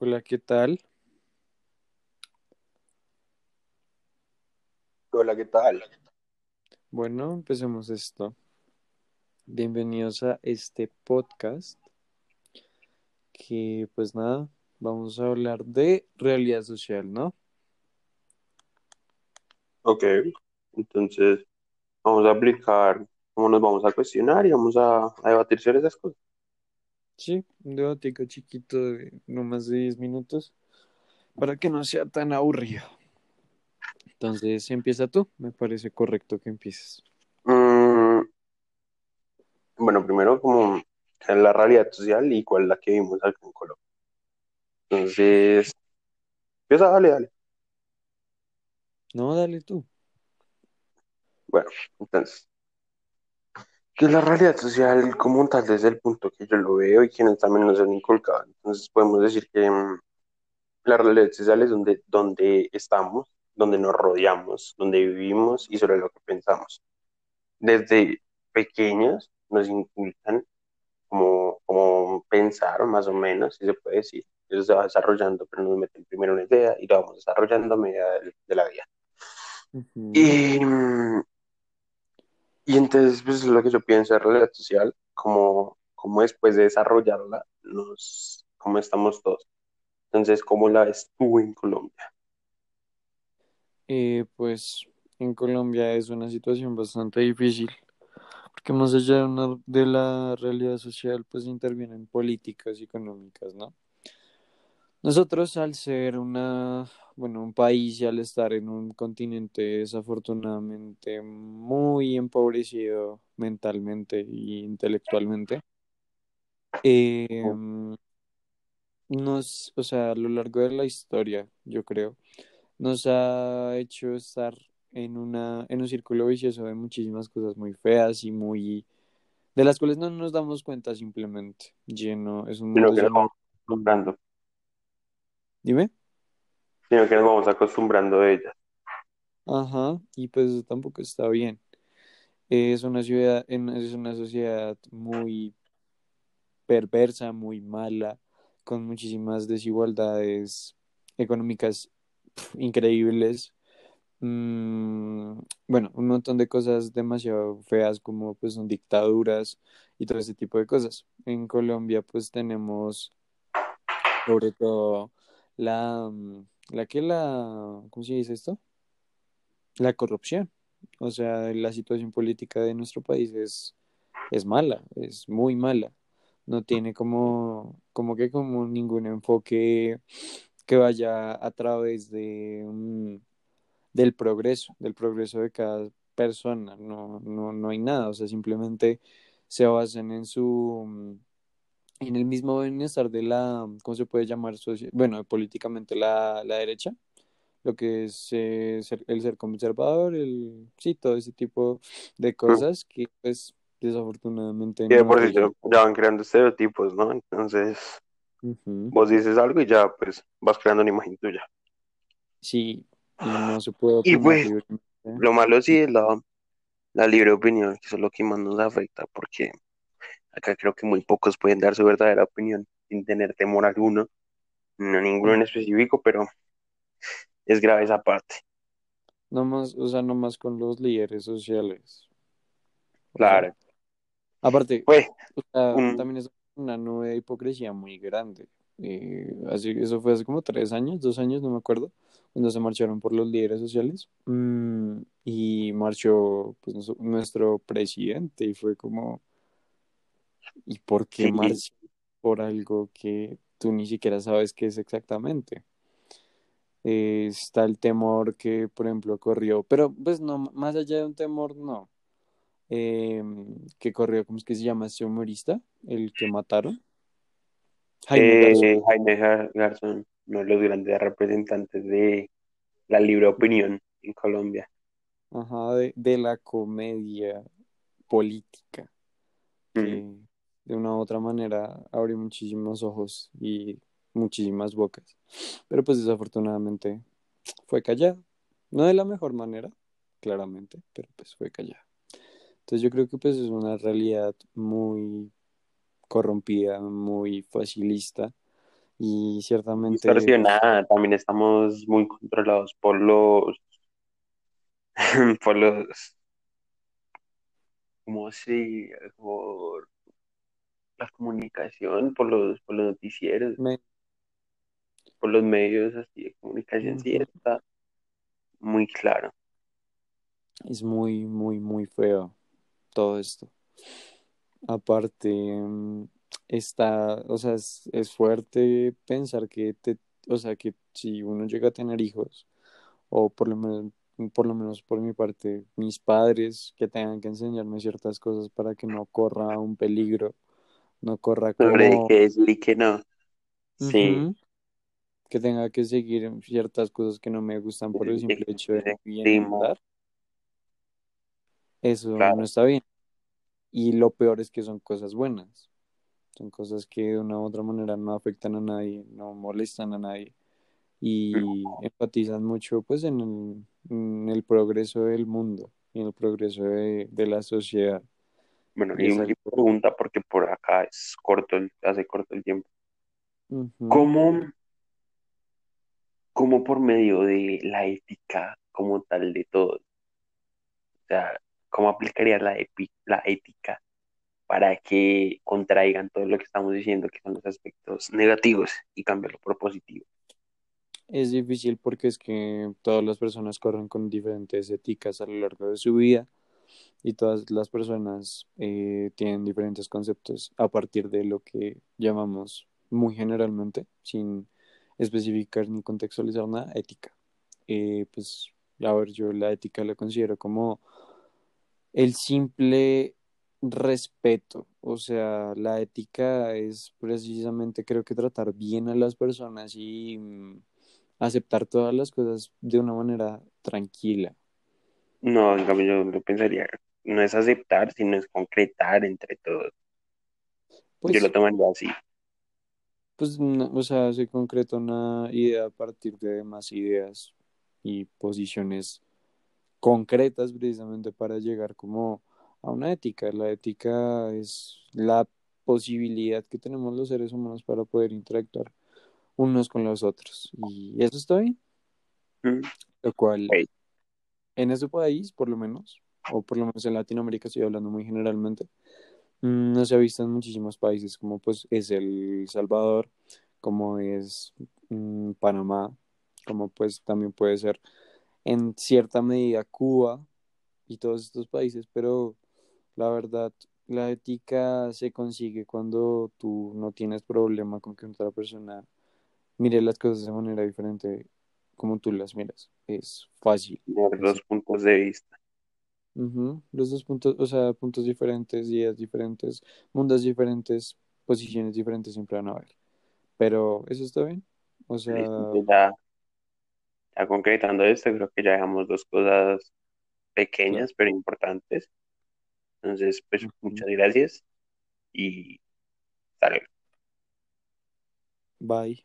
Hola, ¿qué tal? Hola, ¿qué tal? Bueno, empecemos esto. Bienvenidos a este podcast que pues nada, vamos a hablar de realidad social, ¿no? Ok, entonces vamos a aplicar cómo nos vamos a cuestionar y vamos a, a debatir sobre esas cosas. Sí, un debatico chiquito de no más de 10 minutos para que no sea tan aburrido. Entonces, empieza tú, me parece correcto que empieces. Mm, bueno, primero como la realidad social y cuál es la que vimos aquí en Colombia. Entonces, empieza, dale, dale. No, dale tú. Bueno, entonces, ¿qué es la realidad social como tal desde el punto que yo lo veo y quienes también nos han inculcado? Entonces podemos decir que mm, la realidad social es donde, donde estamos, donde nos rodeamos, donde vivimos y sobre lo que pensamos. desde pequeños nos inculcan como, como pensar, más o menos, si se puede decir. Eso se va desarrollando, pero nos meten primero una idea y lo vamos desarrollando a medida de, de la vida. Y, mm, y entonces, pues es lo que yo pienso de realidad social, como, como después de desarrollarla, nos, cómo estamos todos. Entonces, ¿cómo la ves tú en Colombia? Eh, pues en Colombia es una situación bastante difícil porque más allá de, una- de la realidad social, pues intervienen políticas económicas, ¿no? Nosotros al ser una, bueno, un país y al estar en un continente desafortunadamente muy empobrecido mentalmente e intelectualmente, eh, nos, o sea, a lo largo de la historia, yo creo, nos ha hecho estar en una, en un círculo vicioso de muchísimas cosas muy feas y muy, de las cuales no nos damos cuenta simplemente, lleno, es un mundo que lleno de... vamos acostumbrando, Dime. sino que nos vamos acostumbrando de ella. Ajá, y pues eso tampoco está bien. Es una ciudad, es una sociedad muy perversa, muy mala, con muchísimas desigualdades económicas increíbles. Mm, bueno, un montón de cosas demasiado feas como pues son dictaduras y todo ese tipo de cosas. En Colombia pues tenemos sobre todo la, mm, la que la, ¿cómo se dice esto? La corrupción. O sea, la situación política de nuestro país es, es mala, es muy mala. No tiene como, como que como ningún enfoque que vaya a través de, mm, del progreso, del progreso de cada persona. No, no, no hay nada. O sea, simplemente se basan en su, mm, en el mismo bienestar de la, ¿cómo se puede llamar? Bueno, políticamente la, la derecha lo que es eh, ser- el ser conservador, el, sí, todo ese tipo de cosas que pues desafortunadamente Y de nos por sí ya, van creando estereotipos, ¿no? Entonces, Ujú. vos dices algo y ya, pues, vas creando una imagen tuya. Sí, no se puede Y pues, lo malo sí es la, la libre opinión, que eso es lo que más nos afecta, porque acá creo que muy pocos pueden dar su verdadera opinión sin tener temor alguno, no ninguno en específico, pero es grave esa parte. No más, o sea, no más con los líderes sociales. O sea, Claro. aparte, Pues, o sea, un, también es una nube de hipocresía muy grande. Eh, así, eso fue hace como tres años, dos años, no me acuerdo, cuando se marcharon por los líderes sociales. Mm, y marchó pues, nuestro presidente y fue como, ¿y por qué sí, por algo que tú ni siquiera sabes qué es exactamente? Eh, está el temor que, por ejemplo, corrió, pero pues no, más allá de un temor, no. Eh, que corrió, ¿cómo es que se llama ese humorista? El que mataron. Jaime Garzón. eh, Jaime Gar- Garzón, uno de los grandes representantes de la libre opinión en Colombia. Ajá, de, de la comedia política, Mm. De una u otra manera abrió muchísimos ojos y muchísimas bocas. Pero pues desafortunadamente fue callado. No de la mejor manera, claramente, pero pues fue callado. Entonces yo creo que pues es una realidad muy corrompida, muy facilista, Y ciertamente, distorsionada, también estamos muy controlados por los, por los, ¿cómo se por la comunicación, por los, por los noticieros, me- por los medios así de comunicación, sí, está muy claro. es muy, muy, muy feo todo esto. Aparte, está, o sea, es, es fuerte pensar que te, o sea, que si uno llega a tener hijos, o por lo menos, por lo menos por mi parte, mis padres que tengan que enseñarme ciertas cosas para que no corra un peligro, no corra Sobre como, qué decir y qué no. Sí, que tenga que seguir ciertas cosas que no me gustan por el es, simple es- hecho de es bien eso no está bien. Y lo peor es que son cosas buenas. Son cosas que de una u otra manera no afectan a nadie, no molestan a nadie y enfatizan mucho pues en el, en el progreso del mundo y en el progreso de, de la sociedad. Bueno, Y algo... pregunta, porque por acá es corto, el- hace corto el tiempo. ¿Cómo, cómo por medio de la ética como tal de todo, o sea, cómo aplicarías la, epi- la ética para que contraigan todo lo que estamos diciendo, que son los aspectos negativos, y cambiarlo por positivo? Es difícil porque es que todas las personas corren con diferentes éticas a lo largo de su vida y todas las personas eh, tienen diferentes conceptos a partir de lo que llamamos muy generalmente, sin especificar ni contextualizar nada, ética. Eh, pues, a ver, yo la ética la considero como el simple respeto, o sea, la ética es precisamente creo que tratar bien a las personas y mm, aceptar todas las cosas de una manera tranquila. No, en cambio yo lo pensaría, no es aceptar, sino es concretar entre todos. Yo lo Pues, tomaría así. pues, no, o sea, se concreta una idea a partir de más ideas y posiciones concretas precisamente para llegar como a una ética. La ética es la posibilidad que tenemos los seres humanos para poder interactuar unos con los otros. Y eso está bien, Mm, lo cual en ese país, por lo menos, o por lo menos en Latinoamérica, estoy hablando muy generalmente, mm, no se ha visto en muchísimos países como pues es El Salvador, como es mm, Panamá, como pues también puede ser en cierta medida Cuba y todos estos países, pero la verdad, la ética se consigue cuando tú no tienes problema con que otra persona mire las cosas de manera diferente como tú las miras. Es fácil. dos puntos de vista. Ujú, Los dos puntos, o sea, puntos diferentes, ideas diferentes, mundos diferentes, posiciones diferentes siempre van a haber. Pero eso está bien. O sea, entonces ya, ya concretando esto, creo que ya dejamos dos cosas pequeñas pero importantes. Entonces, pues muchas gracias y hasta luego. Bye.